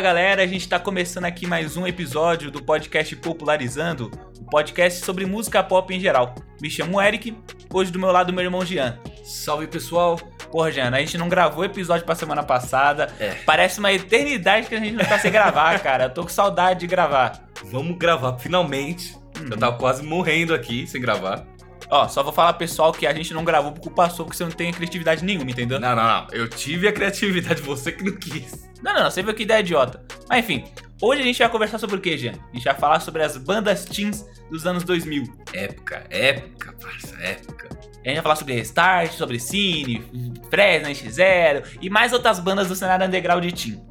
Fala galera, a gente tá começando aqui mais um episódio do podcast Popularizando, o um podcast sobre música pop em geral. Me chamo Eric, hoje do meu lado meu irmão Jean. Salve pessoal! Porra, Jean, a gente não gravou episódio pra semana passada. É. Parece uma eternidade que a gente não tá sem gravar, cara. Eu tô com saudade de gravar. Vamos gravar finalmente. Eu tava quase morrendo aqui sem gravar. Ó, só vou falar pessoal que a gente não gravou por culpa sua, porque você não tem criatividade nenhuma, entendeu? Não, não, não. Eu tive a criatividade, você que não quis. Não, não, não, você viu que ideia idiota. Mas enfim, hoje a gente vai conversar sobre o que, Jean? A gente vai falar sobre as bandas teens dos anos 2000. Época, época, parça, época. A gente vai falar sobre Restart, sobre Cine, Fresno, X0 e mais outras bandas do cenário underground de teen.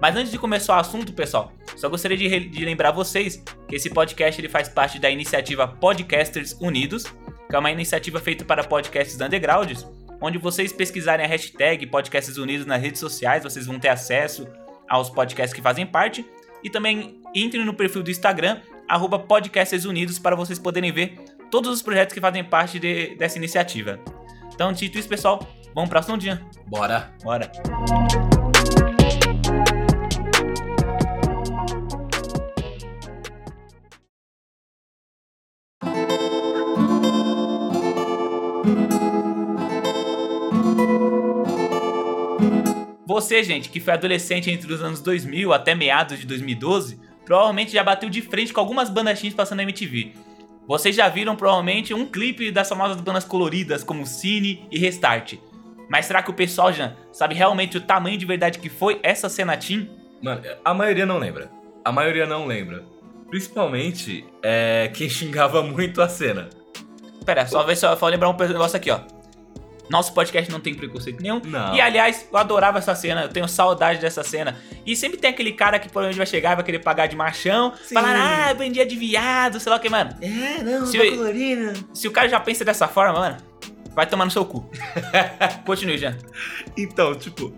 Mas antes de começar o assunto, pessoal, só gostaria de, de, lembrar vocês que esse podcast ele faz parte da iniciativa Podcasters Unidos, que é uma iniciativa feita para podcasts undergrounds, onde vocês pesquisarem a hashtag Podcasts Unidos nas redes sociais, vocês vão ter acesso aos podcasts que fazem parte, e também entrem no perfil do Instagram, arroba Podcasts Unidos, para vocês poderem ver todos os projetos que fazem parte de, dessa iniciativa. Então, dito isso, pessoal, vamos para o dia. Bora! Bora! Você, gente, que foi adolescente entre os anos 2000 até meados de 2012, provavelmente já bateu de frente com algumas bandas teens passando na MTV. Vocês já viram provavelmente um clipe das famosas bandas coloridas como Cine e Restart. Mas será que o pessoal já sabe realmente o tamanho de verdade que foi essa cena teen? Mano, a maioria não lembra. A maioria não lembra. Principalmente é, quem xingava muito a cena. Pera, só ver se eu vou lembrar um negócio aqui, ó. Nosso podcast não tem preconceito nenhum. Não. E aliás, eu adorava essa cena, eu tenho saudade dessa cena. E sempre tem aquele cara que provavelmente vai chegar e vai querer pagar de machão, Sim. falar, ah, vendia de viado, sei lá o que, mano. É, não, Se tá colorida. Se o cara já pensa dessa forma, mano, vai tomar no seu cu. Continue, Jean. Então, tipo,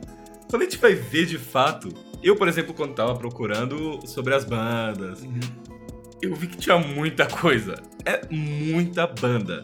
quando a gente vai ver de fato, eu, por exemplo, quando tava procurando sobre as bandas, eu vi que tinha muita coisa. É muita banda.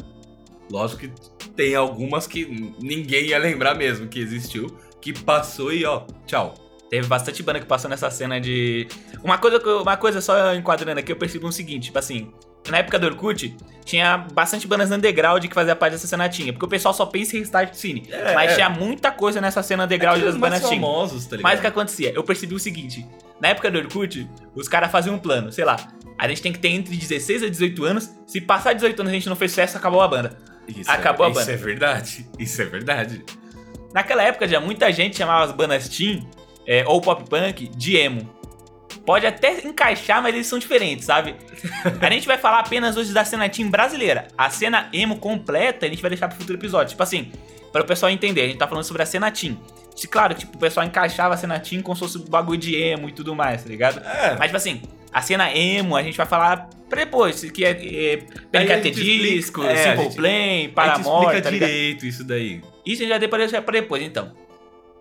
Lógico que tem algumas que ninguém ia lembrar mesmo que existiu, que passou e ó, tchau. Teve bastante banda que passou nessa cena de. Uma coisa, uma coisa só enquadrando aqui, eu percebi o seguinte, tipo assim. Na época do Orkut, tinha bastante bandas underground que fazia parte dessa cena tinha. Porque o pessoal só pensa em restart cine. É, mas é. tinha muita coisa nessa cena underground das Aqueles mais bandas famosos, tá ligado? Mas o que acontecia? Eu percebi o seguinte: na época do Orkut, os caras faziam um plano, sei lá. A gente tem que ter entre 16 a 18 anos. Se passar 18 anos e a gente não fez sucesso, acabou a banda. Isso acabou é, a banda. Isso é verdade. Isso é verdade. Naquela época já muita gente chamava as bandas teen é, ou pop punk de emo. Pode até encaixar, mas eles são diferentes, sabe? A gente vai falar apenas hoje da cena teen brasileira. A cena emo completa a gente vai deixar pro futuro episódio. Tipo assim, para o pessoal entender, a gente tá falando sobre a. E, Claro, tipo, o pessoal encaixava a cena teen como se fosse um bagulho de emo e tudo mais, tá ligado? É. Mas, tipo assim, a cena emo a gente vai falar pra depois, que é, é explica- Disco, é, Simple gente- Plan, Paramore, explica tá ligado? direito isso daí. Isso a gente já depois pra depois, então.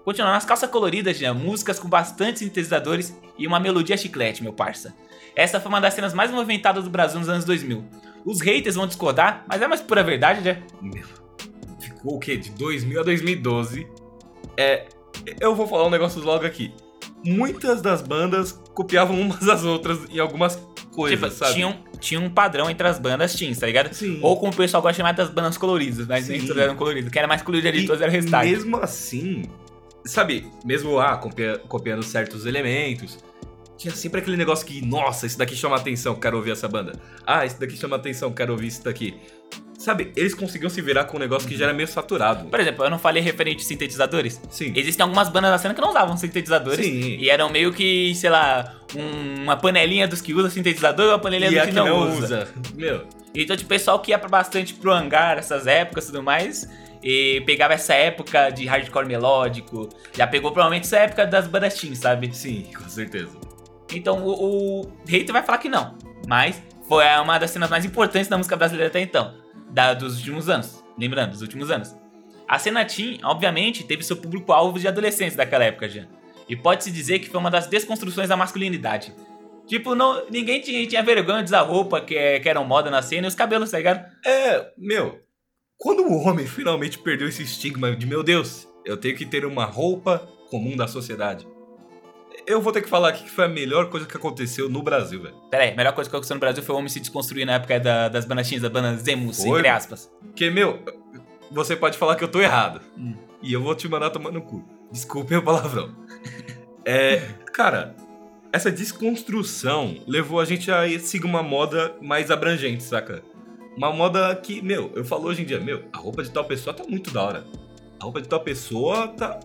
Continuando, as calças coloridas, já, músicas com bastante sintetizadores e uma melodia chiclete, meu parça. Essa foi uma das cenas mais movimentadas do Brasil nos anos 2000. Os haters vão discordar, mas é mais pura verdade, né? Meu, o quê? De 2000 a 2012. É, eu vou falar um negócio logo aqui. Muitas das bandas copiavam umas às outras em algumas coisas, tipo, sabe? tinha um, tinha um padrão entre as bandas teens, tá ligado? Sim. Ou como o pessoal gosta de chamar das bandas coloridas, mas nem Sim. todas eram coloridas. Quem era mais colorido ali de E todos era o Restart. mesmo assim, sabe, mesmo ah, copia- copiando certos elementos, tinha sempre aquele negócio que, nossa, esse daqui chama atenção, quero ouvir essa banda. Ah, esse daqui chama atenção, quero ouvir isso daqui. Sabe, eles conseguiam se virar com um negócio que já era meio saturado. Por exemplo, eu não falei referente a sintetizadores? Sim. Existem algumas bandas na cena que não usavam sintetizadores. Sim. E eram meio que, sei lá, um- uma panelinha dos que usa sintetizador e uma panelinha E dos que que não, usa. Meu, Então, tipo, o pessoal que ia pra bastante pro hangar, essas épocas e tudo mais, e pegava essa época de hardcore melódico, já pegou provavelmente essa época das bandas teen, sabe? sim, com certeza. Então, o, o hater vai falar que não, mas foi uma das cenas mais importantes da música brasileira até então, da, dos últimos anos, lembrando, dos últimos anos. A cena teen, obviamente, teve seu público-alvo de adolescentes daquela época já, e pode-se dizer que foi uma das desconstruções da masculinidade. Tipo, não, ninguém tinha, tinha vergonha de usar roupa que, que eram moda na cena e os cabelos, tá ligado? É, meu, quando o homem finalmente perdeu esse estigma de, meu Deus, eu tenho que ter uma roupa comum da sociedade. Eu vou ter que falar aqui que foi a melhor coisa que aconteceu no Brasil, velho. Pera aí, a melhor coisa que aconteceu no Brasil foi o homem se desconstruir na época da- das banachinhas, das bandas emos, Foi? entre aspas. Porque, meu, você pode falar que eu tô errado. Hum. E eu vou te mandar tomar no cu. Desculpem o palavrão. É, cara, essa desconstrução levou a gente a seguir uma moda mais abrangente, saca? Uma moda que, meu, eu falo hoje em dia, meu, a roupa de tal pessoa tá muito da hora. A roupa de tal pessoa tá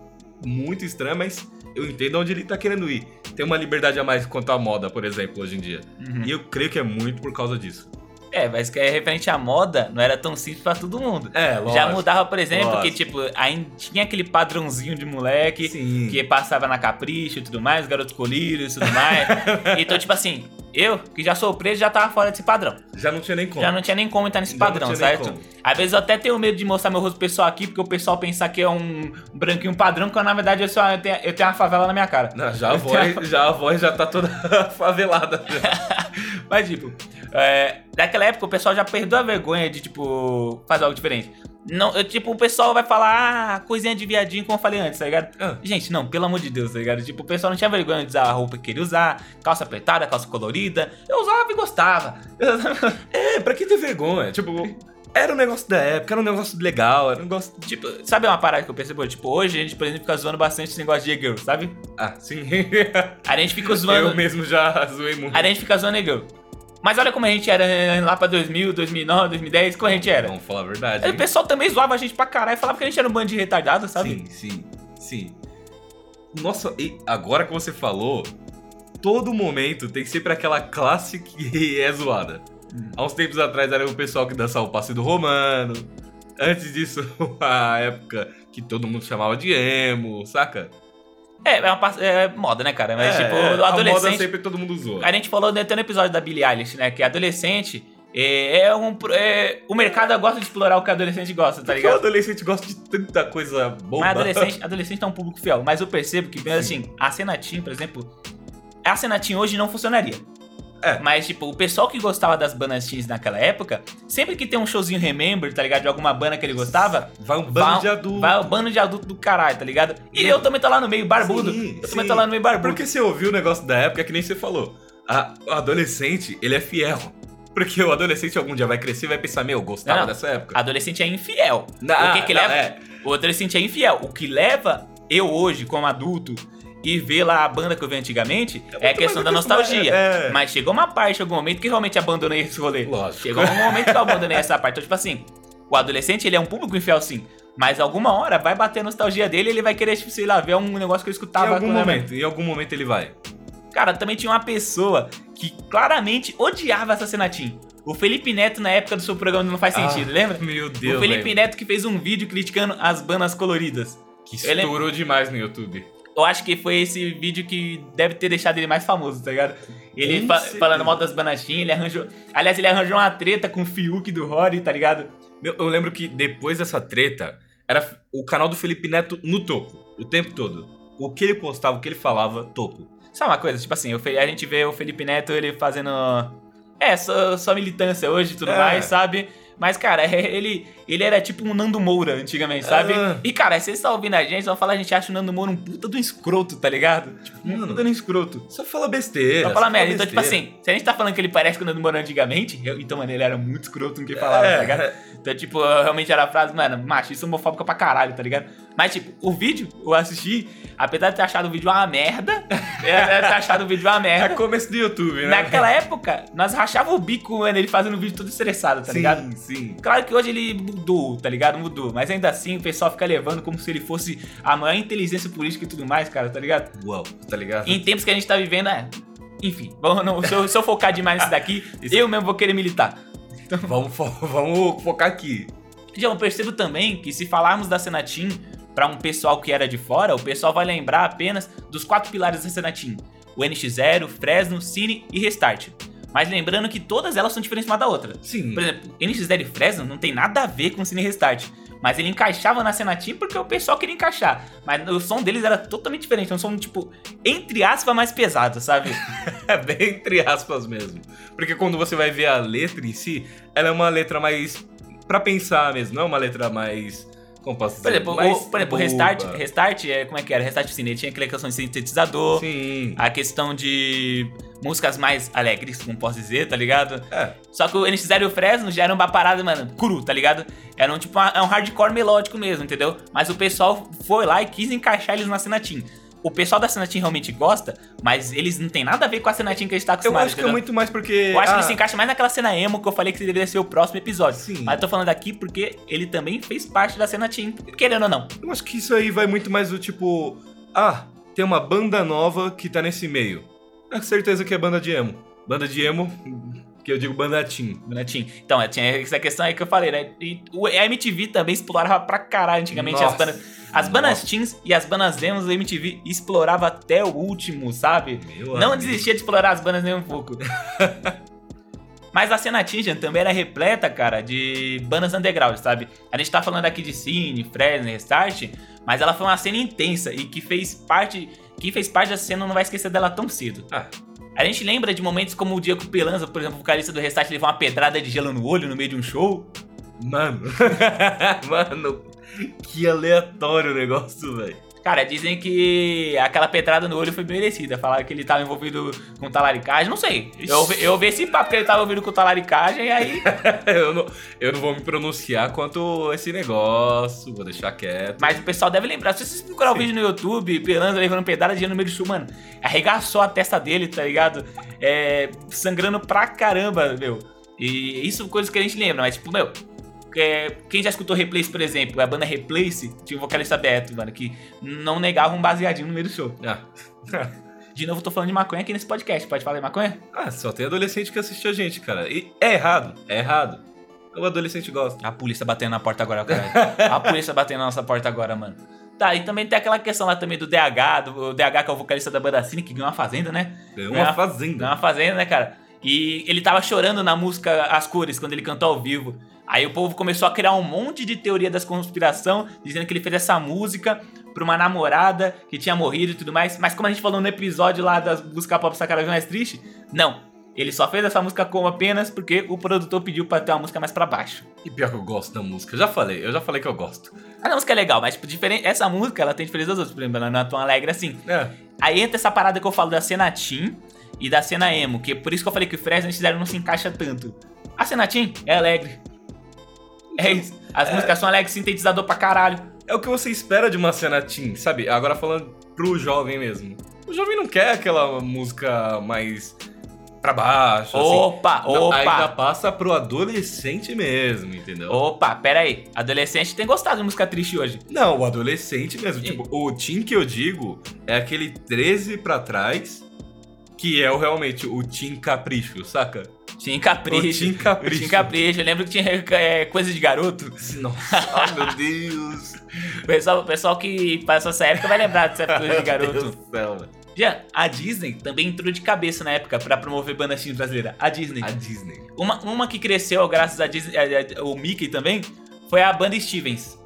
muito estranha, mas eu entendo onde ele tá querendo ir. Tem uma liberdade a mais quanto à moda, por exemplo, hoje em dia. Uhum. E eu creio que é muito por causa disso. É, mas que é referente à moda, não era tão simples pra todo mundo. É, Já mudava, por exemplo, lógico. que tipo, ainda tinha aquele padrãozinho de moleque Sim. que passava na Capricho e tudo mais, garoto colírio e tudo mais. então, tipo assim, eu, que já sou preso, já tava fora desse padrão. Já não tinha nem como. Já não tinha nem como entrar nesse Já padrão, certo? Às vezes eu até tenho medo de mostrar meu rosto pessoal aqui, porque o pessoal pensar que é um branquinho padrão, quando na verdade eu, só, eu, tenho, eu tenho uma favela na minha cara. Não, já a voz, já a voz já tá toda favelada. Mas, tipo, é, naquela época o pessoal já perdeu a vergonha de, tipo, fazer algo diferente. Não, eu, tipo, o pessoal vai falar, ah, coisinha de viadinho, como eu falei antes, tá ligado? Ah. Gente, não, pelo amor de Deus, tá ligado? Tipo, o pessoal não tinha vergonha de usar a roupa que queria usar, calça apertada, calça colorida. Eu usava e gostava. É, pra que ter vergonha? Tipo, era um negócio da época, era um negócio legal, era um negócio. tipo, sabe uma parada que eu percebo? Tipo, hoje a gente, por exemplo, fica zoando bastante esse negócio de e-girl, sabe? Ah, sim. A gente fica zoando. Eu mesmo já zoei muito. A gente fica zoando e-girl. Mas olha como a gente era lá pra 2000, 2009, 2010, como a gente era. Vamos falar a verdade. Aí hein? o pessoal também zoava a gente pra caralho, falava que a gente era um bando de retardado, sabe? Sim, sim, sim. Nossa, e agora que você falou, todo momento tem sempre aquela classe que é zoada. Hum. Há uns tempos atrás era o pessoal que dançava o passe do romano. Antes disso, a época que todo mundo chamava de emo, saca? É, é uma é moda, né, cara? Mas, É, tipo, é, o A moda adolescente. sempre todo mundo zoa. A gente falou até no episódio da Billie Eilish, né? Que adolescente é, é um. é- o mercado gosta de explorar o que adolescente gosta, tá Porque o ligado? adolescente gosta de tanta coisa boba. Mas adolescente, adolescente é um público fiel. Mas eu percebo que, assim, a Senatim, por exemplo. A Senatim hoje não funcionaria. É. Mas, tipo, o pessoal que gostava das bandas teens naquela época, sempre que tem um showzinho Remember, tá ligado? De alguma banda que ele gostava, Vai um bando vai, de adultos. vai o bando de adulto do caralho, tá ligado? E eu também tô lá no meio, barbudo. Sim, eu também sim. tô lá no meio, barbudo. Porque você ouviu o negócio da época que nem você falou. A- o adolescente, ele é fiel. Porque o adolescente algum dia vai crescer e vai pensar, meu, eu gostava Não, não. dessa época. Adolescente é infiel. Não, o que que leva? é. O adolescente é infiel. O que leva eu hoje, como adulto, e ver lá a banda que eu vi antigamente, É é, a muito questão da nostalgia. é, é. Mas chegou uma parte, algum momento, que realmente abandonei esse rolê. Lógico. Chegou um momento que eu abandonei essa parte. Então, tipo assim, o adolescente, ele é um público infiel, sim. Mas alguma hora vai bater a nostalgia dele e ele vai querer, tipo, sei lá, ver um negócio que eu Em escutava. algum quando era momento, em algum momento ele vai. Cara, também tinha uma pessoa que claramente odiava essa Senatim. O Felipe Neto, na época do seu programa Não Faz Sentido, Ah, lembra? Meu Deus, o Felipe velho. Neto que fez um vídeo criticando as bandas coloridas. Que estourou demais no YouTube. Eu acho que foi esse vídeo que deve ter deixado ele mais famoso, tá ligado? Ele fa- falando mal das banachinhas, ele arranjou. Aliás, ele arranjou uma treta com o Fiuk do Rory, tá ligado? Meu, eu lembro que depois dessa treta, era o canal do Felipe Neto no topo. O tempo todo. O que ele postava, o que ele falava, topo. Sabe uma coisa? Tipo assim, a gente vê o Felipe Neto ele fazendo. É, só, só militância hoje e tudo É. mais, sabe? Mas, cara, ele, ele era tipo um Nando Moura antigamente, sabe? Ah. E, cara, se vocês estão ouvindo a gente, vão falar, a gente acha o Nando Moura um puta do escroto, tá ligado? Tipo, um puta do escroto. Só fala besteira. Só fala merda. Então, tipo assim, se a gente tá falando que ele parece com o Nando Moura antigamente, eu- então, mano, ele era muito escroto no que falava, É. tá ligado? Então, tipo, realmente era a frase, mano, machista homofóbica pra caralho, tá ligado? Mas, tipo, o vídeo, eu assisti, apesar de ter achado o vídeo uma merda, é, de ter achado o vídeo uma É merda. começo do YouTube, né? Naquela época, nós rachava o bico, mano, ele fazendo o vídeo todo estressado, tá sim, ligado? sim. Claro que hoje ele mudou, tá ligado? Mudou. Mas ainda assim o pessoal fica levando como se ele fosse a maior inteligência política e tudo mais, cara, tá ligado? Uau, tá ligado? Em tempos que a gente tá vivendo, é. Enfim, vamos, não, se, eu, se eu focar demais nisso daqui, eu mesmo vou querer militar. Vamos, fo- vamos focar aqui. Já eu percebo também que se falarmos da Senatim pra um pessoal que era de fora, o pessoal vai lembrar apenas dos quatro pilares da Senatim: o NX0, Fresno, Cine e Restart. Mas lembrando que todas elas são diferentes uma da outra. Sim. Por exemplo, NX0 e Fresno não tem nada a ver com o Cine Restart. Mas ele encaixava na Senatim porque o pessoal queria encaixar. Mas o som deles era totalmente diferente. É um som, tipo, entre aspas, mais pesado, sabe? É bem entre aspas mesmo. Porque quando você vai ver a letra em si, ela é uma letra mais pra pensar mesmo, não é uma letra mais Como posso Por exemplo, o, por exemplo boba. Restart, Restart, é, como é que era? Restart Cine, ele tinha aquela questão de sintetizador, Sim. a questão de músicas mais alegres, como posso dizer, tá ligado? É. Só que o NX0 e o Fresno já era uma parada, mano, cru, tá ligado? Era um tipo uma- é um hardcore melódico mesmo, entendeu? Mas o pessoal foi lá e quis encaixar eles na cena Team. O pessoal da cena Team realmente gosta, mas eles não tem nada a ver com a cena Team que a gente tá Eu acostumado, acho que é muito mais porque. Eu acho que ah, ele se encaixa mais naquela cena emo que eu falei que deveria ser o próximo episódio. Sim. Mas eu tô falando aqui porque ele também fez parte da cena Team, querendo ou não. Eu acho que isso aí vai muito mais do tipo. Ah, tem uma banda nova que tá nesse meio. É certeza que é banda de emo. Banda de emo, que eu digo banda teen. Bonitinho. Então, é, tinha essa questão aí que eu falei, né? E o, a MTV também explorava pra caralho antigamente as Nossa, bandas. As bandas nossa. teens e as bandas emos da MTV explorava até o último, sabe? Meu Não amigo. desistia de explorar as bandas nem um pouco. Mas a cena Teen também era repleta, cara, de bandas underground, sabe? A gente tá falando aqui de Cine, Fresno, Restart, mas ela foi uma cena intensa e que fez parte. Quem fez parte dessa cena não vai esquecer dela tão cedo. Ah. A gente lembra de momentos como o Diego Pelanza, por exemplo, o vocalista do Restart, levou uma pedrada de gelo no olho no meio de um show. Mano. Mano. Que aleatório o negócio, velho. Cara, dizem que aquela pedrada no olho foi merecida. Falaram que ele tava envolvido com talaricagem. Não sei. Eu, eu ouvi esse papo que ele tava envolvido com talaricagem e aí. eu, não, eu não vou me pronunciar quanto esse negócio, vou deixar quieto. Mas o pessoal deve lembrar. Se vocês procurar o Sim. vídeo no YouTube, Pelanza levando pedrada de no meio do show, mano, arregaçou a testa dele, tá ligado? É, sangrando pra caramba, meu. E isso são coisas que a gente lembra, mas tipo, meu. É, quem já escutou Replace, por exemplo, a banda Replace tinha um vocalista Beto, mano, que não negava um baseadinho no meio do show. Ah. De novo, tô falando de maconha aqui nesse podcast. Pode falar de maconha? ah, só tem adolescente que assiste a gente, cara. E é errado, é errado. O adolescente gosta. A polícia batendo na porta agora, caralho. A polícia batendo na nossa porta agora, mano. Tá, e também tem aquela questão lá também do DH, do o DH que é o vocalista da banda Cine, que ganhou uma fazenda, né? Ganhou Ganhou uma uma- fazenda. Ganhou uma fazenda, né, cara? E ele tava chorando na música As Cores, quando ele cantou ao vivo. Aí o povo começou a criar um monte de teoria das conspiração, dizendo que ele fez essa música pra uma namorada que tinha morrido e tudo mais. Mas como a gente falou no episódio lá das músicas pop sacanagem mais triste, não. Ele só fez essa música como apenas porque o produtor pediu pra ter uma música mais pra baixo. E pior que eu gosto da música. Eu já falei, eu já falei que eu gosto. A música é legal, mas tipo, diferente, essa música ela tem diferença das outras, por exemplo, ela não é tão alegre assim. É. Aí entra essa parada que eu falo da cena Teen e da cena emo, que é por isso que eu falei que o Fresno fizeram não se encaixa tanto. A cena Teen é alegre. É isso. As músicas são alegres, sintetizador pra caralho. É o que você espera de uma cena teen, sabe? Agora falando pro jovem mesmo. O jovem não quer aquela música mais pra baixo, assim. Opa, Ainda opa. passa pro adolescente mesmo, entendeu? Opa, pera aí. Adolescente tem gostado de música triste hoje. Não, o adolescente mesmo. Tipo, o teen que eu digo é aquele 13 pra trás, que é o realmente o teen capricho, saca? Tinha capricho. O teen capricho. Tinha capricho. Eu lembro que tinha é, coisa de garoto. Nossa, ai meu Deus. O pessoal, o pessoal que passou essa época vai lembrar dessa coisa de Meu garoto. Deus do céu, velho. Já, a Disney também entrou de cabeça na época pra promover banda teen brasileira. A Disney. A Disney. Uma, uma que cresceu graças a Disney, a- a- o Mickey também, foi a banda Stevens.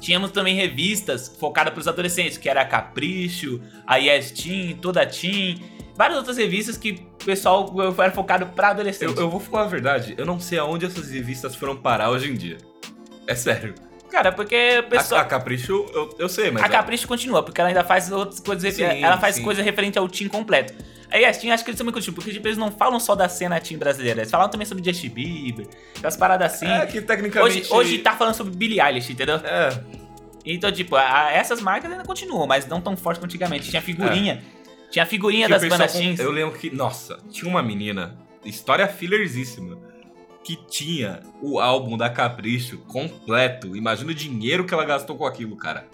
Tínhamos também revistas focadas para os adolescentes, que era a Capricho, a Yes Teen, Toda Teen, várias outras revistas que o pessoal era focado para Eu, adolescentes. eu vou falar a verdade, eu não sei aonde essas revistas foram parar hoje em dia. É sério. Cara, porque o A, pessoal... a Capricho, eu, eu sei, mas. A Capricho continua, porque ela ainda faz outras coisas, Sim, ela faz sim. coisa referente ao Teen completo. A Yes Teen, acho que eles muito curtidos, porque tipo, eles não falam só da cena Teen brasileira, eles falam também sobre Justin Bieber, aquelas paradas assim. É que tecnicamente. Hoje, hoje tá falando sobre Billie Eilish, entendeu? É. Então, tipo, a- essas marcas ainda continuam, mas não tão forte quanto antigamente. Tinha figurinha. Tinha figurinha que o das com- teens. Eu lembro que, nossa, tinha uma menina, história fillersíssima, que tinha o álbum da Capricho completo. Imagina o dinheiro que ela gastou com aquilo, cara.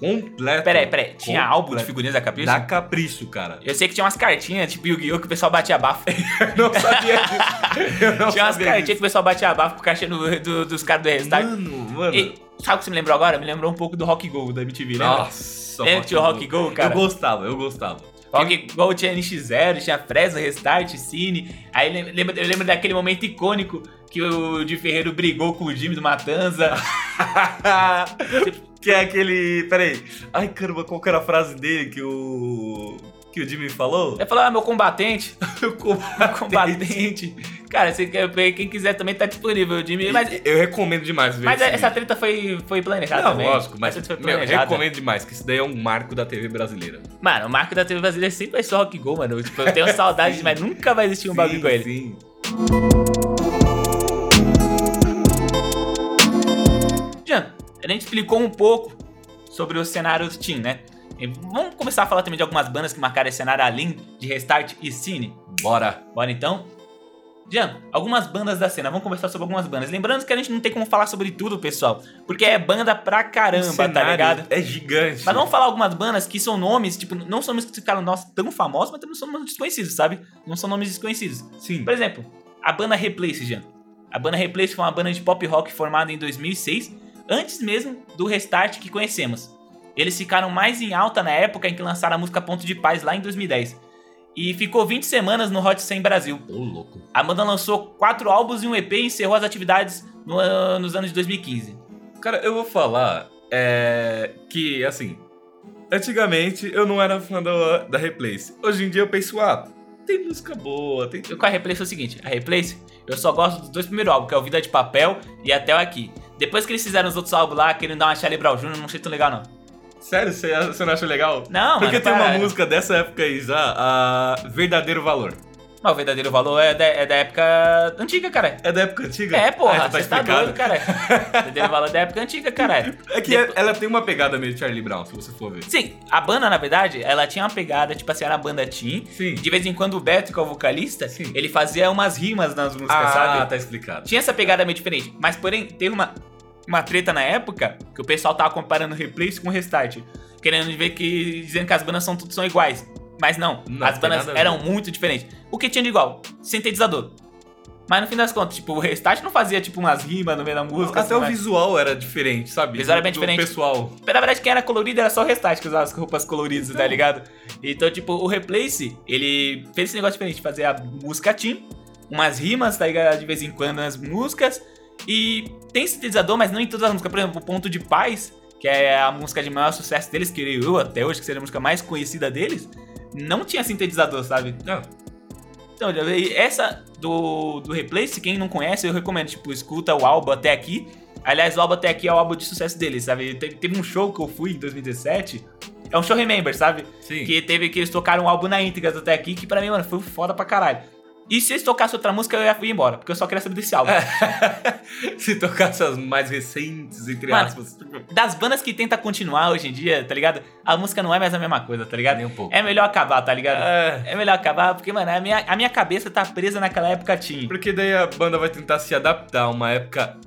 Completo. Peraí, peraí. Tinha Completo. álbum de figurinhas da Capricho? Da Capricho, cara. Eu sei que tinha umas cartinhas, tipo Yu-Gi-Oh! que o pessoal batia bafo. Eu não sabia disso. Eu não tinha umas cartinhas que disso. o pessoal batia bafo com o cachê do- do- dos caras do Restart. Mano, mano. E, sabe o que você me lembrou agora? Me lembrou um pouco do Rock Go da MTV, lembra? Nossa, Lembra que tinha o Rock Go, cara? Eu gostava, eu gostava. Rock Go tinha NX0, tinha Fresno, Restart, Cine. Aí lem- lembra- eu lembro daquele momento icônico que o Di Ferreiro brigou com o Jimmy do Matanza. que é aquele. Peraí. Ai, caramba, qual que era a frase dele que o. que o Jimmy falou? Ele falou, ah, meu combatente. Eu Meu combatente. Cara, se quem quiser também tá disponível, Jimmy. Mas, Eu recomendo demais ver mas essa vídeo. treta foi, foi planejada Não, também. lógico, mas meu, eu recomendo demais, que isso daí é um marco da TV brasileira. Mano, o marco da TV brasileira sempre vai ser o Rock Go, mano. Tipo, eu tenho saudade, mas nunca vai existir um bagulho com ele. Sim. Jean, a gente explicou um pouco sobre o cenário do Team, né? E vamos começar a falar também de algumas bandas que marcaram esse cenário além de Restart e Cine. Bora. Bora então? Jean, algumas bandas da cena, vamos conversar sobre algumas bandas. Lembrando que a gente não tem como falar sobre tudo, pessoal, porque é banda pra caramba, tá ligado? É gigante. Mas vamos falar algumas bandas que são nomes, tipo, não são nomes que ficaram nossa, tão famosos, mas também são nomes desconhecidos, sabe? Não são nomes desconhecidos. Sim. Por exemplo, a banda Replace, Jean. A banda Replace foi uma banda de pop rock formada em 2006, antes mesmo do Restart que conhecemos. Eles ficaram mais em alta na época em que lançaram a música Ponto de Paz lá em 2010. E ficou 20 semanas no Hot 100 Brasil. Ô, louco. A banda lançou quatro álbuns e um EP e encerrou as atividades no nos anos de 2015. Cara, eu vou falar é, que, assim, antigamente eu não era fã da, da Replace. Hoje em dia eu penso, ah, tem música boa, tem... Eu com a Replace é o seguinte, a Replace, eu só gosto dos dois primeiros álbuns, que é o Vida de Papel e Até o Aqui. Depois que eles fizeram os outros álbuns lá, querendo dar uma Charlie Brown Jr., não achei tão legal não. Sério, você, você não acha legal? Não, Porque mano, tem uma para. música dessa época aí já, a Verdadeiro Valor. Mas o verdadeiro valor é da, é da época antiga, cara. É da época antiga? É, porra, Ah, então você tá, explicado. doido, cara. O verdadeiro valor é da época antiga, cara. É que Depo- ela tem uma pegada meio Charlie Brown, se você for ver. Sim, a banda, na verdade, ela tinha uma pegada, tipo assim, era a banda Team. Sim. De vez em quando o Beto, que é o vocalista, Sim. ele fazia umas rimas nas músicas, Ah, sabe? tá explicado. Tinha essa pegada meio diferente. Mas, porém, teve uma, uma treta na época que o pessoal tava comparando Replace com Restart. Querendo ver que. dizendo que as bandas são, tudo são iguais. Mas não, Não, as bandas eram muito diferentes. O que tinha de igual? Sintetizador. Mas no fim das contas, tipo, o Restart não fazia tipo umas rimas no meio da música. Até o assim, mas- visual era diferente, sabe? O visual era bem do diferente. pessoal. Na verdade, quem era colorido era só o Restart, que usava as roupas coloridas, tá ligado? Então, tipo, o Replace, ele fez esse negócio diferente, fazer a música team, umas rimas, tá ligado? De vez em quando nas músicas. E tem sintetizador, mas não em todas as músicas. Por exemplo, o Ponto de Paz, que é a música de maior sucesso deles, que eu até hoje, que seria a música mais conhecida deles, não tinha sintetizador, sabe? Não, Então, e essa do, do Replace, quem não conhece, eu recomendo, tipo, escuta o álbum até aqui. Aliás, o álbum até aqui é o álbum de sucesso deles, sabe? Teve, teve um show que eu fui em 2017. É um show Remember, sabe? sim. Que teve que eles tocaram um álbum na íntegra até aqui, que pra mim, mano, foi foda pra caralho. E se eles tocassem outra música, eu ia ir embora, porque eu só queria saber desse álbum. Se tocasse as mais recentes, entre Mano, aspas. Das bandas que tenta continuar hoje em dia, tá ligado? A música não é mais a mesma coisa, tá ligado? Nem um pouco. É melhor acabar, tá ligado? É. É melhor acabar, porque, mano, a minha, a minha cabeça tá presa naquela época teen. Porque daí a banda vai tentar se adaptar a uma época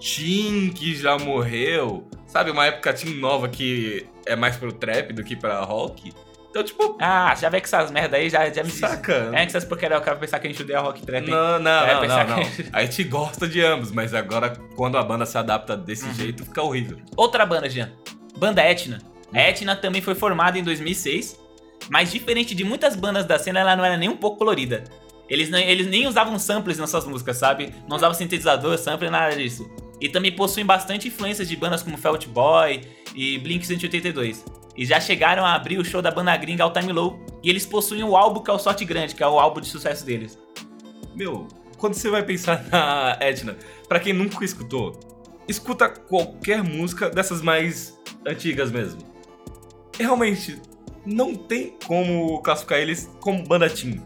teen que já morreu. Sabe, uma época teen nova que é mais pro trap do que pra rock. Então, tipo, Ah, já vê que essas merda aí já, já me saca. É que essas cara vai pensar que a gente odeia rock trap. Não, não, não, não, não. que- A gente gosta de ambos, mas agora quando a banda se adapta desse Uhum. jeito, fica horrível. Outra banda, Jean. Banda Etna. A Etna também foi formada em 2006, mas diferente de muitas bandas da cena, ela não era nem um pouco colorida. Eles, não, eles nem usavam samples nas suas músicas, sabe? Não usavam sintetizador, sample, nada disso. E também possuem bastante influências de bandas como Felt Boy e Blink-182. E já chegaram a abrir o show da banda gringa All Time Low, e eles possuem o álbum que é o Sorte Grande, que é o álbum de sucesso deles. Meu, quando você vai pensar na Etna, pra quem nunca escutou, escuta qualquer música dessas mais antigas mesmo. Realmente, não tem como classificar eles como banda teen.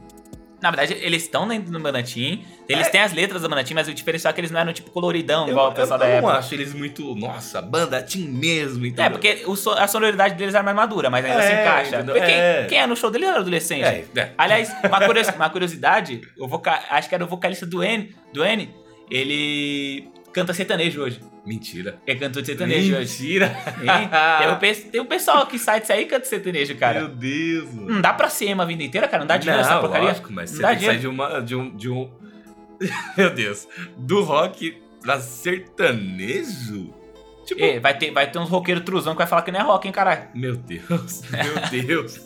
Na verdade, eles estão dentro do Banatim, eles têm as letras do Banatim, mas o diferencial é que eles não eram tipo coloridão, igual o pessoal eu, da eu época. não acho eles muito, nossa, banda teen mesmo, então. É, porque o a sonoridade deles era mais madura, mas ainda É, se encaixa. entendeu? Porque quem, É. quem é no show dele era adolescente. É, é. Aliás, uma, curios- uma curiosidade, o voca- acho que era o vocalista do N, do N, ele canta sertanejo hoje. Mentira. Ele cantou de sertanejo. Mentira. Tem, o, pe- tem um pessoal que sai disso aí e canta sertanejo, cara. Meu Deus, mano. Não dá pra ser ema a vida inteira, cara. Não dá dinheiro não, essa porcaria. lógico, mas Não você dinheiro. de, uma, de um... De um... Meu Deus. Do rock pra sertanejo? Tipo... Ei, vai, ter, vai ter uns roqueiros truzão que vai falar que não é rock, hein, caralho. Meu Deus, meu Deus.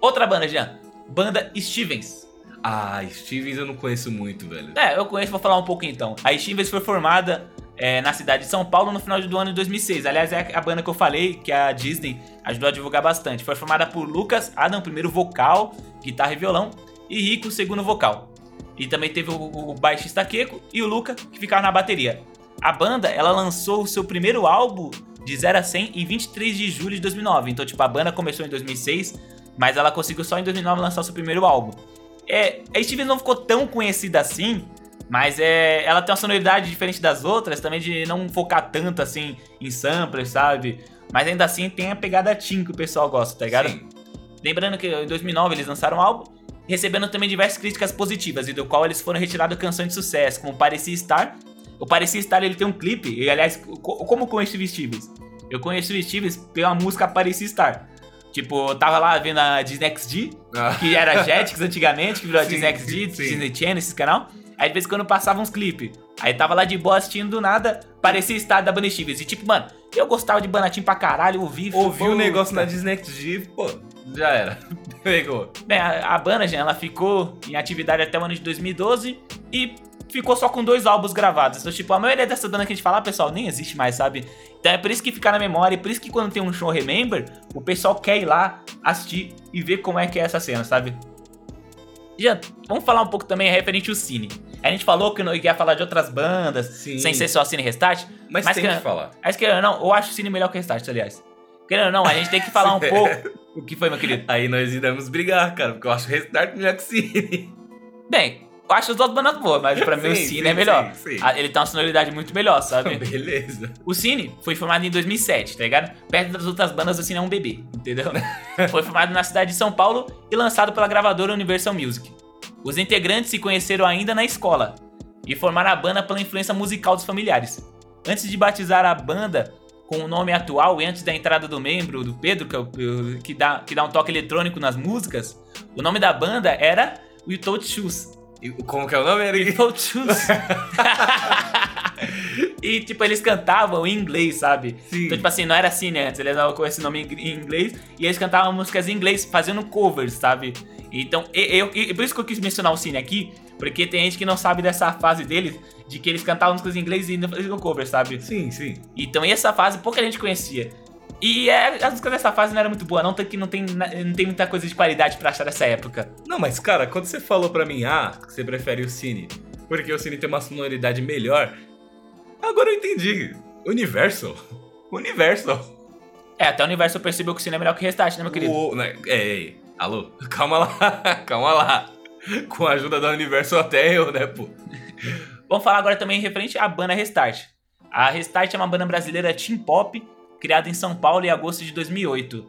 Outra banda, Jean. Banda Stevens. Ah, Stevens eu não conheço muito, velho. É, eu conheço, vou falar um pouco então. A Stevens foi formada é, na cidade de São Paulo no final do ano de 2006. Aliás, é a banda que eu falei, que a Disney ajudou a divulgar bastante. Foi formada por Lucas Adam, primeiro vocal, guitarra e violão, e Rico, segundo vocal. E também teve o, o baixista Keiko e o Luca, que ficaram na bateria. A banda, ela lançou o seu primeiro álbum de 0 a 100 em 23 de julho de 2009. Então, tipo, a banda começou em 2006, mas ela conseguiu só em 2009 lançar o seu primeiro álbum. É, a Stevens não ficou tão conhecida assim, mas é, ela tem uma sonoridade diferente das outras, também de não focar tanto assim em samplers, sabe? Mas ainda assim tem a pegada teen que o pessoal gosta, tá ligado? Sim. Lembrando que em 2009 eles lançaram um álbum, recebendo também diversas críticas positivas, e do qual eles foram retirados canções de sucesso, como Parecia Estar. O Parecia Estar ele tem um clipe, e aliás, como conheço o Stevens? Eu conheço o Stevens pela música Parecia Estar. Tipo, eu tava lá vendo a Disney XD, ah. que era Jetix antigamente, que virou a Disney XD, Disney Channel, esse canal. Aí de vez em quando passava uns clipes. Aí tava lá de boa assistindo do nada, parecia estar da Bunny Stevens. E tipo, mano, eu gostava de Banatim pra caralho, ouvi. Ouvi o um negócio na Disney XD, pô, já era. Pegou. Bem, a, a ela ficou em atividade até o ano de 2012 e ficou só com dois álbuns gravados. Então, tipo, a maioria dessa banda que a gente fala, pessoal, nem existe mais, sabe? Então é por isso que fica na memória, e por isso que quando tem um show Remember, o pessoal quer ir lá assistir e ver como é que é essa cena, sabe? Já, vamos falar um pouco também referente ao Cine. A gente falou que não ia falar de outras bandas, Sim. sem ser só Cine Restart. Mas, mas tem que, que falar. Mas que não, eu acho o Cine melhor que o Restart, aliás. Querendo ou não, a gente tem que falar um pouco. O que foi, meu querido? Aí nós iremos brigar, cara, porque eu acho o Restart melhor que o Cine. Bem, acho as duas bandas boas, mas pra mim o Cine sim, é melhor. Sim, sim. Ele tem uma sonoridade muito melhor, sabe? Beleza. O Cine foi formado em 2007, tá ligado? Perto das outras bandas, o Cine é um bebê, entendeu? foi formado na cidade de São Paulo e lançado pela gravadora Universal Music. Os integrantes se conheceram ainda na escola e formaram a banda pela influência musical dos familiares. Antes de batizar a banda com o nome atual e antes da entrada do membro, do Pedro, que, é o, que, dá, que dá um toque eletrônico nas músicas, o nome da banda era We Told Shoes. Como que é o nome? Era e, tipo, eles cantavam em inglês, sabe? Sim. Então, tipo assim, não era assim né? antes. Eles davam com esse nome em inglês e eles cantavam músicas em inglês, fazendo covers, sabe? Então, eu, eu, por isso que eu quis mencionar o Cine aqui, porque tem gente que não sabe dessa fase deles, de que eles cantavam músicas em inglês e não faziam cover, sabe? Sim, sim. Então, essa fase pouca gente conhecia. E é, as músicas dessa fase não era muito boa, não, que não tem, não tem muita coisa de qualidade pra achar dessa época. Não, mas cara, quando você falou pra mim, ah, que você prefere o Cine, porque o Cine tem uma sonoridade melhor, agora eu entendi. Universal. Universal. É, até o Universal percebeu que o Cine é melhor que o Restart, né, meu querido? O, né, é, é, alô, calma lá, calma lá. Com a ajuda da Universal até eu, né, pô. Vamos falar agora também referente à banda Restart. A Restart é uma banda brasileira teen pop criada em São Paulo em agosto de 2008.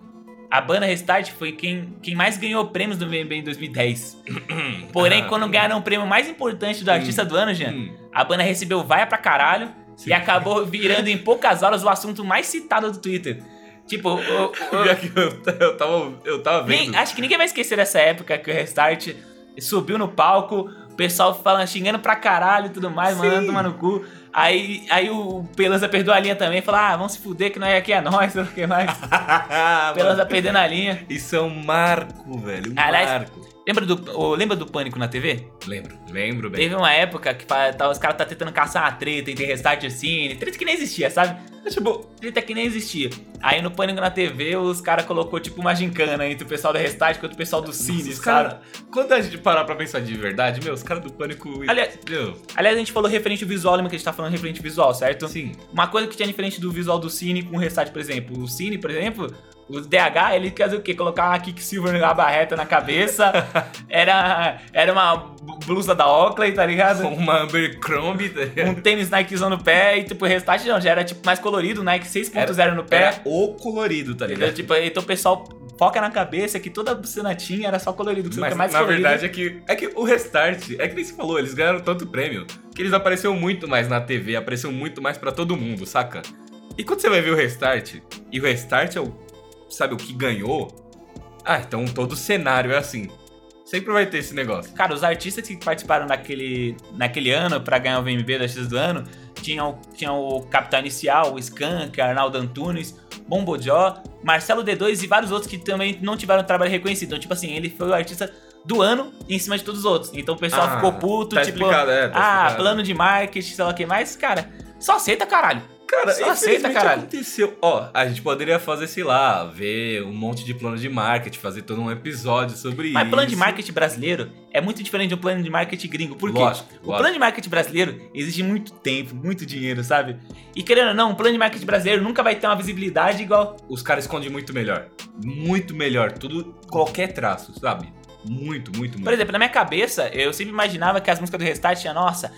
A banda Restart foi quem, quem mais ganhou prêmios do VMB em 2010. Porém, ah, quando ganharam o prêmio mais importante do artista do ano, Jean, hum. a banda recebeu vaia pra caralho Sim. e acabou virando em poucas horas o assunto mais citado do Twitter. Tipo, eu, eu, eu, tava, eu tava vendo. Nem, acho que ninguém vai esquecer dessa época que o Restart subiu no palco, o pessoal falando, xingando pra caralho e tudo mais, Sim. mandando tomar no cu. Aí, aí o Pelanza perdeu a linha também, falou: ah, vamos se fuder que não é aqui é nós, não sei o que mais. Pelanza perdendo a linha. Isso é um marco, velho. Um Aliás, marco. Lembra do, lembra do Pânico na TV? Lembro, lembro bem. Teve uma época que tá, os caras tá tentando caçar uma treta entre Restart e Cine, treta que nem existia, sabe? É, tipo, treta que nem existia. Aí no Pânico na TV, os caras colocou tipo uma gincana entre o pessoal do Restart e o pessoal do Cine, os cara, Quando a gente parar pra pensar de verdade, meu, os caras do Pânico... Aliás, meu. aliás, a gente falou referente ao visual, lembra que a gente tá falando referente ao visual, certo? Sim. Uma coisa que tinha diferente do visual do Cine com o Restart, por exemplo. O Cine, por exemplo, o DH, ele quer o quê? Colocar uma Kicksilver na barreta na cabeça. era, era uma blusa da Oakley, tá ligado? Uma Abercrombie. Tá um tênis Nikezão no pé e, tipo, o restart não, já era, tipo, mais colorido, Nike 6.0 no pé. Era o colorido, tá ligado? Tipo, então o pessoal foca na cabeça que toda cena tinha era só colorido. Que Mas, mais na colorido. verdade, é que, é que o Restart, é que nem se falou, eles ganharam tanto prêmio que eles apareceram muito mais na TV, apareceram muito mais para todo mundo, saca? E quando você vai ver o Restart, e o Restart é o sabe, o que ganhou. Ah, então todo cenário é assim. Sempre vai ter esse negócio. Cara, os artistas que participaram naquele, naquele ano para ganhar o VMB da X do ano tinham, tinham o Capitão Inicial, o Skank, Arnaldo Antunes, Bombojó, Marcelo D2 e vários outros que também não tiveram trabalho reconhecido. Então, tipo assim, ele foi o artista do ano em cima de todos os outros. Então o pessoal ah, ficou puto, tá tipo, é, tá ah, plano de marketing, sei lá o que mais. Cara, Só aceita, caralho. Cara, Só aceita, caralho. aconteceu. Ó, a gente poderia fazer, sei lá, ver um monte de plano de marketing, fazer todo um episódio sobre isso. Mas plano de marketing brasileiro é muito diferente de um plano de marketing gringo. Por quê? Lógico, O lógico. plano de marketing brasileiro exige muito tempo, muito dinheiro, sabe? E querendo ou não, um plano de marketing brasileiro nunca vai ter uma visibilidade igual. Os caras escondem muito melhor. Muito melhor. Tudo, qualquer traço, sabe? Muito, muito, muito. Por exemplo, na minha cabeça, eu sempre imaginava que as músicas do Restart tinham, nossa,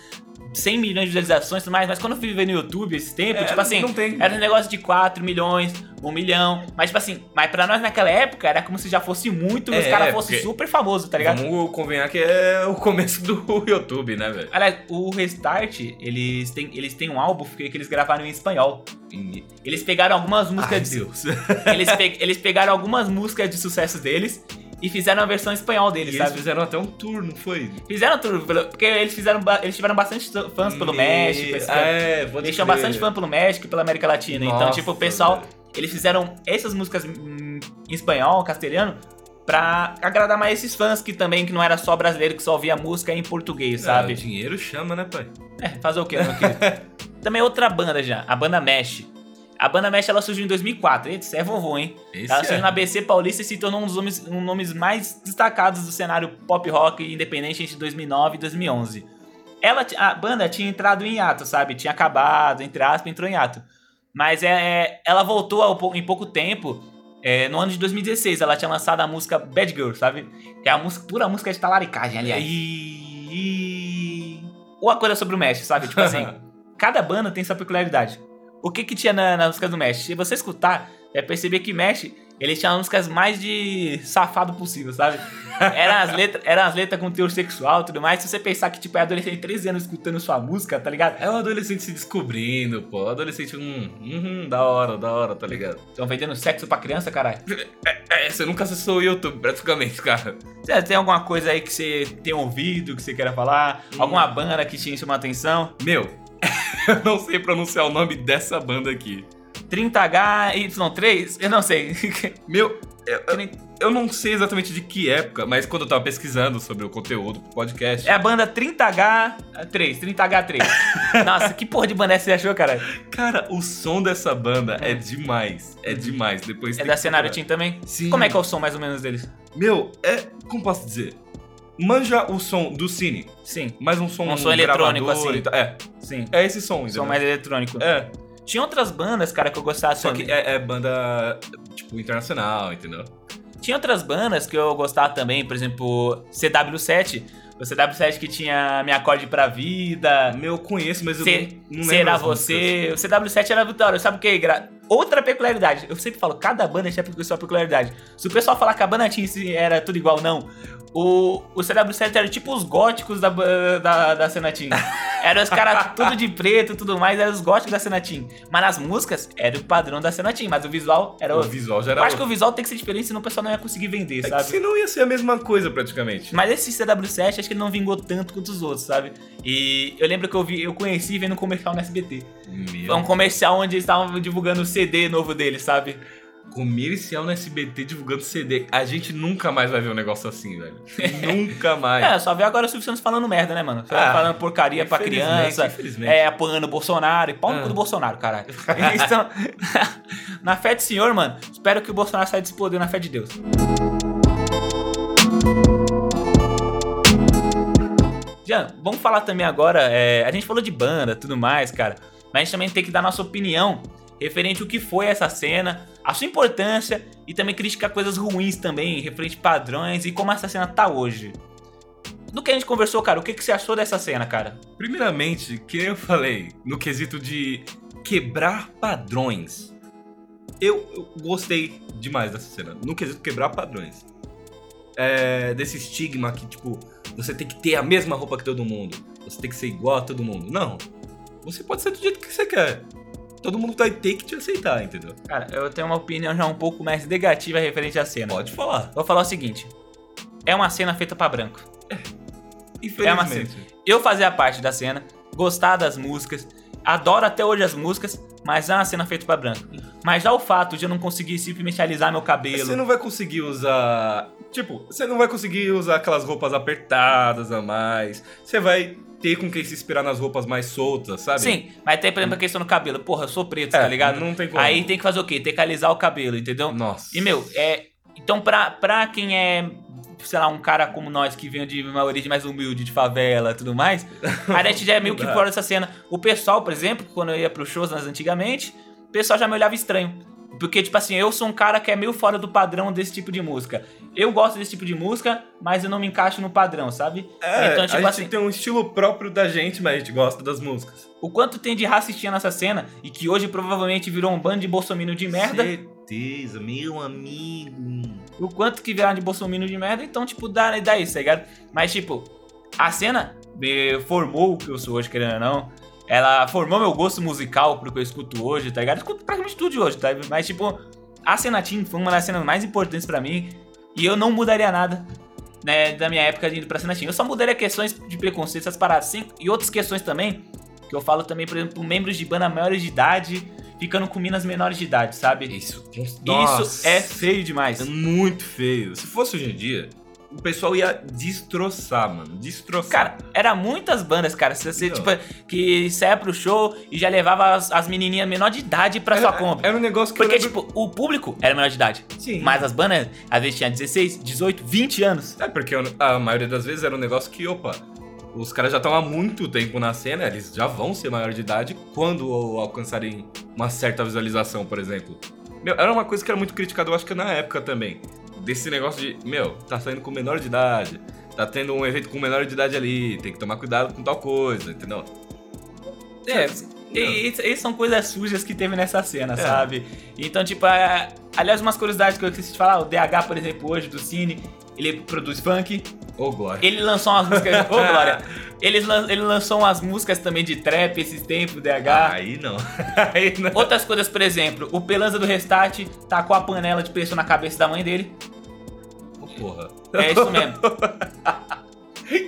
100 milhões de visualizações e tudo mais, mas quando eu fui ver no YouTube esse tempo, É, tipo assim, era um negócio de 4 milhões, 1 milhão, mas tipo assim, mas pra nós naquela época era como se já fosse muito e os É, caras fossem porque- super famosos, tá ligado? Vamos convenhar que é o começo do YouTube, né, velho? Aliás, o Restart, eles têm, eles têm um álbum que que eles gravaram em espanhol. Eles pegaram algumas músicas Ai, de Deus. eles, pe- eles pegaram algumas músicas de sucesso deles e fizeram a versão espanhol E deles, eles sabe? fizeram até um tour, não foi? Fizeram pelo- porque eles fizeram, eles tiveram bastante fãs pelo E- México, esse- É, pode eles tinham bastante fã pelo México e pela América Latina. então, Nossa, tipo, o pessoal, velho. eles fizeram essas músicas em espanhol, castelhano, pra agradar mais esses fãs que também, que não era só brasileiro que só ouvia música em português, Ah, sabe? o dinheiro chama, né, pai? É, fazer o quê, meu querido? Também outra banda já, a banda Mesh. A banda Mesh, ela surgiu em 2004. Eita, você é vovô, hein? Esse Ela é. surgiu na ABC Paulista e se tornou um dos nomes, um nomes mais destacados do cenário pop rock independente entre 2009 e 2011. Ela, a banda tinha entrado em hiato, sabe? Tinha acabado, entre aspas, entrou em hiato. Mas é, é- ela voltou ao em pouco tempo, é, no ano de 2016. Ela tinha lançado a música Bad Girl, sabe? Que é a música, pura música de talaricagem, aliás. E... Uma coisa sobre o Mesh, sabe? Tipo assim, cada banda tem sua peculiaridade. O que que tinha na, nas músicas do Mesh? Se você escutar, vai perceber que Mesh, ele tinha as músicas mais de safado possível, sabe? Eram as letras, eram as letras com teor sexual e tudo mais. Se você pensar que, tipo, é adolescente de 13 anos escutando sua música, tá ligado? É o adolescente se descobrindo, pô. Adolescente, hum, hum, da hora, da hora, tá ligado? Estão vendendo sexo pra criança, caralho. É, você nunca acessou o YouTube, praticamente, cara. Você tem alguma coisa aí que você tem ouvido, que você queira falar? Hum. Alguma banda que te chama atenção? Meu, eu não sei pronunciar o nome dessa banda aqui. 30HY3? Eu não sei. Meu, eu, eu- eu não sei exatamente de que época, mas quando eu tava pesquisando sobre o conteúdo pro podcast. É a banda 30H3, 30H3. Nossa, que porra de banda é essa você achou, cara? Cara, o som dessa banda é demais. É demais. Depois É da Cenário. Team também? Sim. Como é que é o som mais ou menos deles? Meu, é. Como posso dizer? Manja o som do Cine, Sim, mas um som Um som eletrônico, gravador assim. e tal. É, sim. é esse som, entendeu? Som mais eletrônico. É, Tinha outras bandas, cara, que eu gostava só também. que é, é banda, tipo, internacional, entendeu? Tinha outras bandas que eu gostava também, por exemplo, CW7. O CW7 que tinha Me Acorde Pra Vida. Meu, eu conheço, mas eu Se- não, não lembro Será as você? O CW7 era vitória. Sabe o que? Gra- Outra peculiaridade. Eu sempre falo, cada banda tinha sua peculiaridade. Se o pessoal falar que a banda tinha era tudo igual, não. O, o CW7 era tipo os góticos da, da, da cena Team. Eram os caras tudo de preto e tudo mais, eram os góticos da cena Team. Mas nas músicas, era o padrão da cena Team, mas o visual era O outro. visual já Eu era acho que o outro. visual tem que ser diferente, senão o pessoal não ia conseguir vender, É que sabe? senão ia ser a mesma coisa, praticamente. Mas esse CW7 acho que ele não vingou tanto quanto os outros, sabe? E eu lembro que eu vi, eu conheci vendo um comercial no SBT. Meu, Foi um comercial onde eles estavam divulgando o CD novo dele, sabe? comercial no SBT divulgando CD. A gente nunca mais vai ver um negócio assim, velho. nunca mais. É, só vê agora o Silvio Santos falando merda, né, mano? Ah, falando porcaria pra criança, é, apoiando o Bolsonaro, e pau no Ah. cu do Bolsonaro, caralho. então, na fé do Senhor, mano, espero que o Bolsonaro saia desse poder na fé de Deus. Jean, vamos falar também agora, é, a gente falou de banda, tudo mais, cara, mas a gente também tem que dar nossa opinião referente ao que foi essa cena, a sua importância e também criticar coisas ruins também, referente padrões e como essa cena tá hoje. Do que a gente conversou, cara, o que, que você achou dessa cena, cara? Primeiramente, que eu falei, no quesito de quebrar padrões. Eu, eu gostei demais dessa cena. No quesito quebrar padrões. É, desse estigma que, tipo, você tem que ter a mesma roupa que todo mundo. Você tem que ser igual a todo mundo. Não. Você pode ser do jeito que você quer. Todo mundo vai ter que te aceitar, entendeu? Cara, eu tenho uma opinião já um pouco mais negativa referente à cena. Pode falar. Vou falar o seguinte: é uma cena feita pra branco. Infelizmente. Eu fazia parte da cena, gostar das músicas, adoro até hoje as músicas, mas é uma cena feita pra branco. Mas já o fato de eu não conseguir simplesmente alisar meu cabelo. Você não vai conseguir usar. Tipo, você não vai conseguir usar aquelas roupas apertadas a mais. Você vai ter com quem se inspirar nas roupas mais soltas, sabe? Sim, mas tem, por exemplo, a questão do cabelo. Porra, eu sou preto, É, tá ligado? não tem como. Aí tem que fazer o quê? Tem que alisar o cabelo, entendeu? Nossa. E, meu, é. Então, pra, pra quem é, sei lá, um cara como nós, que vem de uma origem mais humilde, de favela e tudo mais, a gente já é meio que dá. fora dessa cena. O pessoal, por exemplo, quando eu ia pros shows antigamente, o pessoal já me olhava estranho. Porque, tipo assim, eu sou um cara que é meio fora do padrão desse tipo de música. Eu gosto desse tipo de música, mas eu não me encaixo no padrão, sabe? É, então, a tipo gente assim, tem um estilo próprio da gente, mas a gente gosta das músicas. o quanto tem de racistinha nessa cena e que hoje provavelmente virou um bando de bolsominion de merda. Certeza, meu amigo. o quanto que viraram de bolsominion de merda, então, tipo, dá, dá isso, tá ligado? Mas, tipo, a cena me formou o que eu sou hoje, querendo ou não. Ela formou meu gosto musical pro que eu escuto hoje, tá ligado? Eu escuto praticamente tudo de hoje, tá? Mas, tipo, a cena Team foi uma das cenas mais importantes pra mim e eu não mudaria nada, né, da minha época de indo pra cena Team. Eu só mudaria questões de preconceito, essas paradas, sim, e outras questões também, que eu falo também, por exemplo, membros de banda maiores de idade ficando com minas menores de idade, sabe? Isso, Isso é feio demais. É muito feio. Se fosse hoje em dia, o pessoal ia destroçar, mano. Destroçar. Cara, era muitas bandas, cara. Você, você, Não. tipo, que saia pro show e já levava as, as menininhas menor de idade pra sua compra. Era um negócio que Porque, lembro... tipo, o público era menor de idade. Sim. Mas as bandas, às vezes, tinha 16, 18, 20 anos. É, porque a maioria das vezes era um negócio que, opa, os caras já estão há muito tempo na cena, eles já vão ser maior de idade quando alcançarem uma certa visualização, por exemplo. Meu, era uma coisa que era muito criticada, eu acho que na época também. Desse negócio de, meu, tá saindo com menor de idade, tá tendo um evento com menor de idade ali, tem que tomar cuidado com tal coisa, entendeu? É, e, e, e são coisas sujas que teve nessa cena, É. sabe? Então, tipo, é, aliás, umas curiosidades que eu esqueci de falar, o DH, por exemplo, hoje, do Cine, ele produz funk, Ô, Glória. ele lançou umas músicas... Ô, Glória! Ele, lan- ele lançou umas músicas também de trap esses tempos, DH. Aí não. Aí não. Outras coisas, por exemplo, o Pelanza do Restart tacou a panela de pressão na cabeça da mãe dele. Porra. É isso mesmo.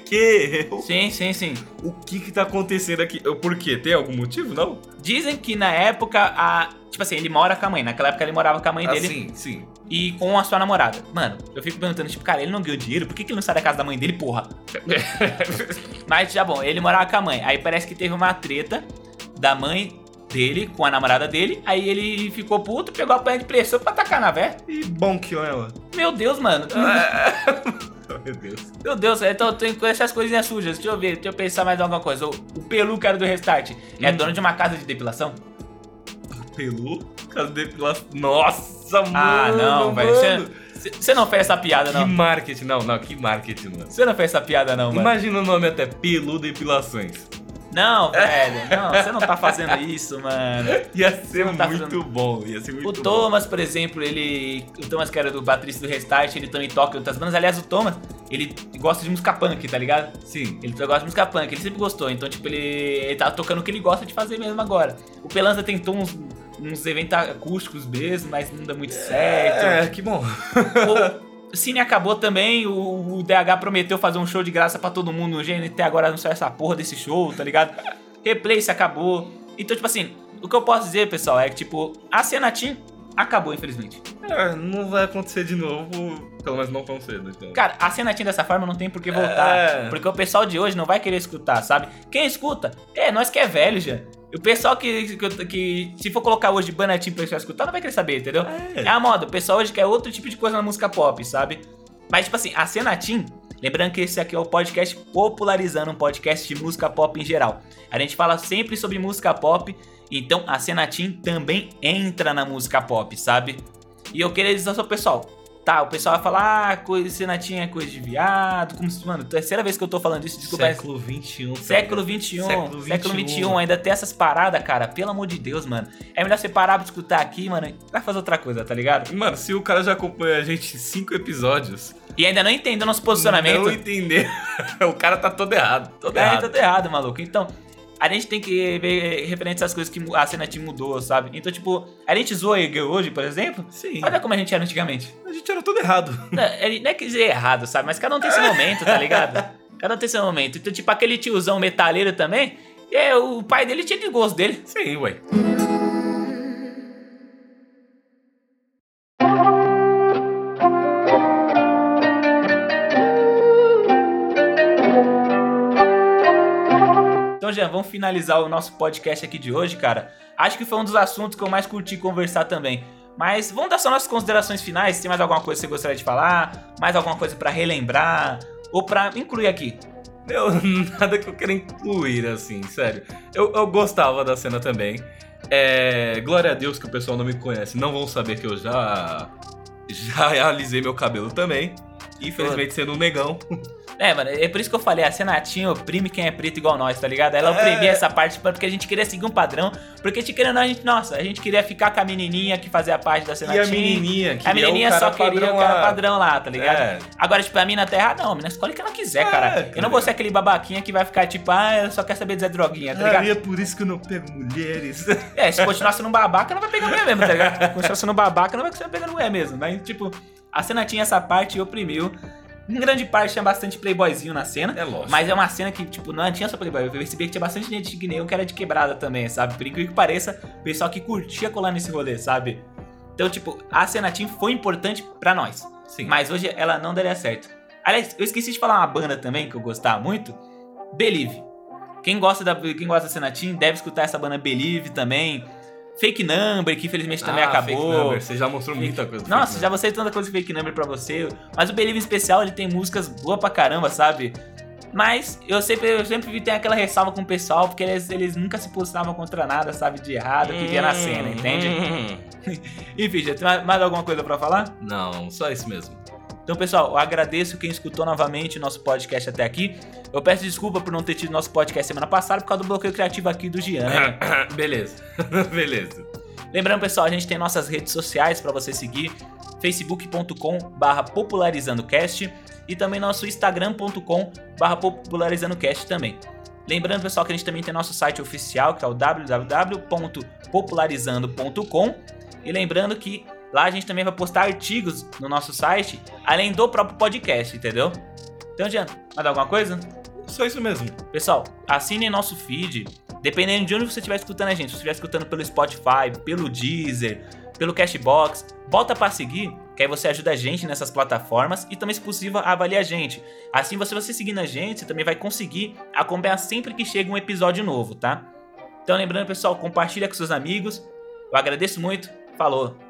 Que? Sim, sim, sim. O que que tá acontecendo aqui? Por quê? Tem algum motivo, não? Dizem que na época, a. Tipo assim, ele mora com a mãe. Naquela época ele morava com a mãe Ah, dele sim, sim. e com a sua namorada. Mano, eu fico perguntando, tipo, cara, ele não ganhou dinheiro? Por que, que ele não sai da casa da mãe dele, porra? Mas já bom, ele morava com a mãe. Aí parece que teve uma treta da mãe dele com a namorada dele. Aí ele ficou puto, pegou a panela de pressão pra tacar na véia. E bom que ela. Meu Deus, mano. Meu Deus. Meu Deus, então tem essas coisinhas sujas. Deixa eu ver, deixa eu pensar mais em alguma coisa. O, o Pelu, cara do Restart, é Hum. dono de uma casa de depilação? Pelu? Caso depilação. Nossa, mano. ah, não, velho. mano. Você- não fez essa piada, Que não. marketing. Não, não, que marketing, mano. Você não fez essa piada, não, mano. Imagina o nome até Pelu Depilações. Não, velho. Não, você não tá fazendo isso, mano. Ia ser tá muito fazendo- bom. Ia ser muito O bom. Thomas, por exemplo, ele. O Thomas, que era do Batista do Restart, ele também toca em outras bandas. Aliás, o Thomas, ele gosta de música punk, tá ligado? Sim. Ele gosta de música punk, ele sempre gostou. Então, tipo, ele, ele tá tocando o que ele gosta de fazer mesmo agora. O Pelanza tentou uns, uns eventos acústicos mesmo, mas não deu muito certo. É, que bom. O Cine acabou também, o, o DH prometeu fazer um show de graça pra todo mundo no GNT, agora não saiu essa porra desse show, tá ligado? Replace acabou. Então, tipo assim, o que eu posso dizer, pessoal, é que, tipo, a cena Team acabou, infelizmente. É, não vai acontecer de novo, pelo menos não tão cedo, então. Cara, a cena Team dessa forma não tem por que voltar. É. Porque o pessoal de hoje não vai querer escutar, sabe? Quem escuta, é nós que é velho já. O pessoal que, que, que se for colocar hoje Bana Team pra pessoal escutar, não vai querer saber, entendeu? É. É a moda. O pessoal hoje quer outro tipo de coisa na música pop, sabe? Mas, tipo assim, a cena Team, lembrando que esse aqui é o podcast popularizando um podcast de música pop em geral. A gente fala sempre sobre música pop, então a cena Team também entra na música pop, sabe? E eu queria dizer ao pessoal, tá, o pessoal vai falar, ah, coisa, Team é coisa de viado, como mano, terceira vez que eu tô falando isso, desculpa. mas- Século XXI. Século XXI, Século século XXI. Ainda tem essas paradas, cara. Pelo amor de Deus, mano. É melhor você parar pra escutar aqui, mano. Vai fazer outra coisa, tá ligado? Mano, se o cara já acompanha a gente cinco episódios, E ainda não entendeu nosso posicionamento. não entender, o cara tá todo errado. Todo É, errado. tá tudo errado, maluco. Então, a gente tem que ver referente às coisas que a cena te mudou, sabe? Então, tipo, a gente zoa Egel hoje, por exemplo. Sim. Olha como a gente era antigamente. A gente era todo errado. Não, é- não é que dizer errado, sabe? Mas cada um tem seu momento, tá ligado? Cada um tem seu momento. Então, tipo, aquele tiozão metaleiro também. É, o pai dele tinha de gosto dele. Sim, ué. Vamos finalizar o nosso podcast aqui de hoje, cara. Acho que foi um dos assuntos que eu mais curti conversar também. Mas vamos dar só nossas considerações finais. Tem mais alguma coisa que você gostaria de falar? Mais alguma coisa pra relembrar? Ou pra incluir aqui? Meu, nada que eu queira incluir, assim, sério. Eu, eu gostava da cena também. É, glória a Deus que o pessoal não me conhece. Não vão saber que eu já. Já alisei meu cabelo também. Infelizmente sendo um negão. É, mano, é por isso que eu falei, a Senatinha oprime quem é preto igual nós, tá ligado? Ela É. oprimia essa parte porque a gente queria seguir um padrão. Porque, te querendo a gente, nossa, a gente queria ficar com a menininha que fazia parte da E Senatinha. a menininha, que A menininha só queria o cara padrão lá, tá ligado? É. Agora, tipo, a mina tá errada, não, a mina escolhe o que ela quiser, É, cara. Eu cara. não vou ser aquele babaquinha que vai ficar tipo, ah, eu só quer saber dizer droguinha, tá Ah, ligado? e é por isso que eu não pego mulheres. É, se continuar sendo um babaca, não vai pegar mulher mesmo, tá ligado? Se continuar sendo um babaca, não vai continuar pegando mulher mesmo. Mas, tipo, a cena tinha essa parte e oprimiu. Em grande parte tinha bastante playboyzinho na cena. É lógico. Mas é uma cena que, tipo, não tinha só playboy. Eu percebi que tinha bastante gente de neon que era de quebrada também, sabe? Por incrível que pareça, o pessoal que curtia colar nesse rolê, sabe? Então, tipo, a cena Team foi importante pra nós. Sim. Mas hoje ela não daria certo. Aliás, eu esqueci de falar uma banda também que eu gostava muito. Believe. Quem gosta da, quem gosta da cena Team deve escutar essa banda Believe também. Fake Number, que infelizmente também Ah, acabou. Fake Number, Você já mostrou muita coisa. Nossa, Fake já mostrei tanta coisa de Fake Number pra você. Mas o Believe em especial, ele tem músicas boas pra caramba, sabe? Mas eu sempre, eu sempre vi tem aquela ressalva com o pessoal, porque eles, eles nunca se postavam contra nada, sabe, de errado que via na cena, entende? Hum. Enfim, já tem mais, mais alguma coisa pra falar? Não, só isso mesmo. Então, pessoal, eu agradeço quem escutou novamente nosso podcast até aqui. Eu peço desculpa por não ter tido nosso podcast semana passada por causa do bloqueio criativo aqui do Gian, né? Beleza. Beleza. Lembrando, pessoal, a gente tem nossas redes sociais para você seguir: facebook.com/barra popularizandocast e também nosso instagram.com/barra popularizandocast também. Lembrando, pessoal, que a gente também tem nosso site oficial, que é o www.popularizando.com. E lembrando que lá a gente também vai postar artigos no nosso site, além do próprio podcast, entendeu? Então, Jean, mais alguma coisa? Só isso mesmo. Pessoal, assinem nosso feed. Dependendo de onde você estiver escutando a gente, se você estiver escutando pelo Spotify, pelo Deezer, pelo Cashbox, bota pra seguir, que aí você ajuda a gente nessas plataformas e também, se possível, avalia a gente. Assim, você, você seguindo a gente, você também vai conseguir acompanhar sempre que chega um episódio novo, tá? Então, lembrando, pessoal, compartilha com seus amigos. Eu agradeço muito. Falou!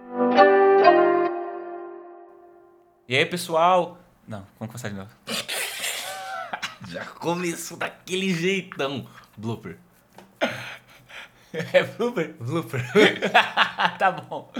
E aí, pessoal? Não, vamos começar de novo. Já começou daquele jeitão. Blooper. É blooper? Blooper. tá bom.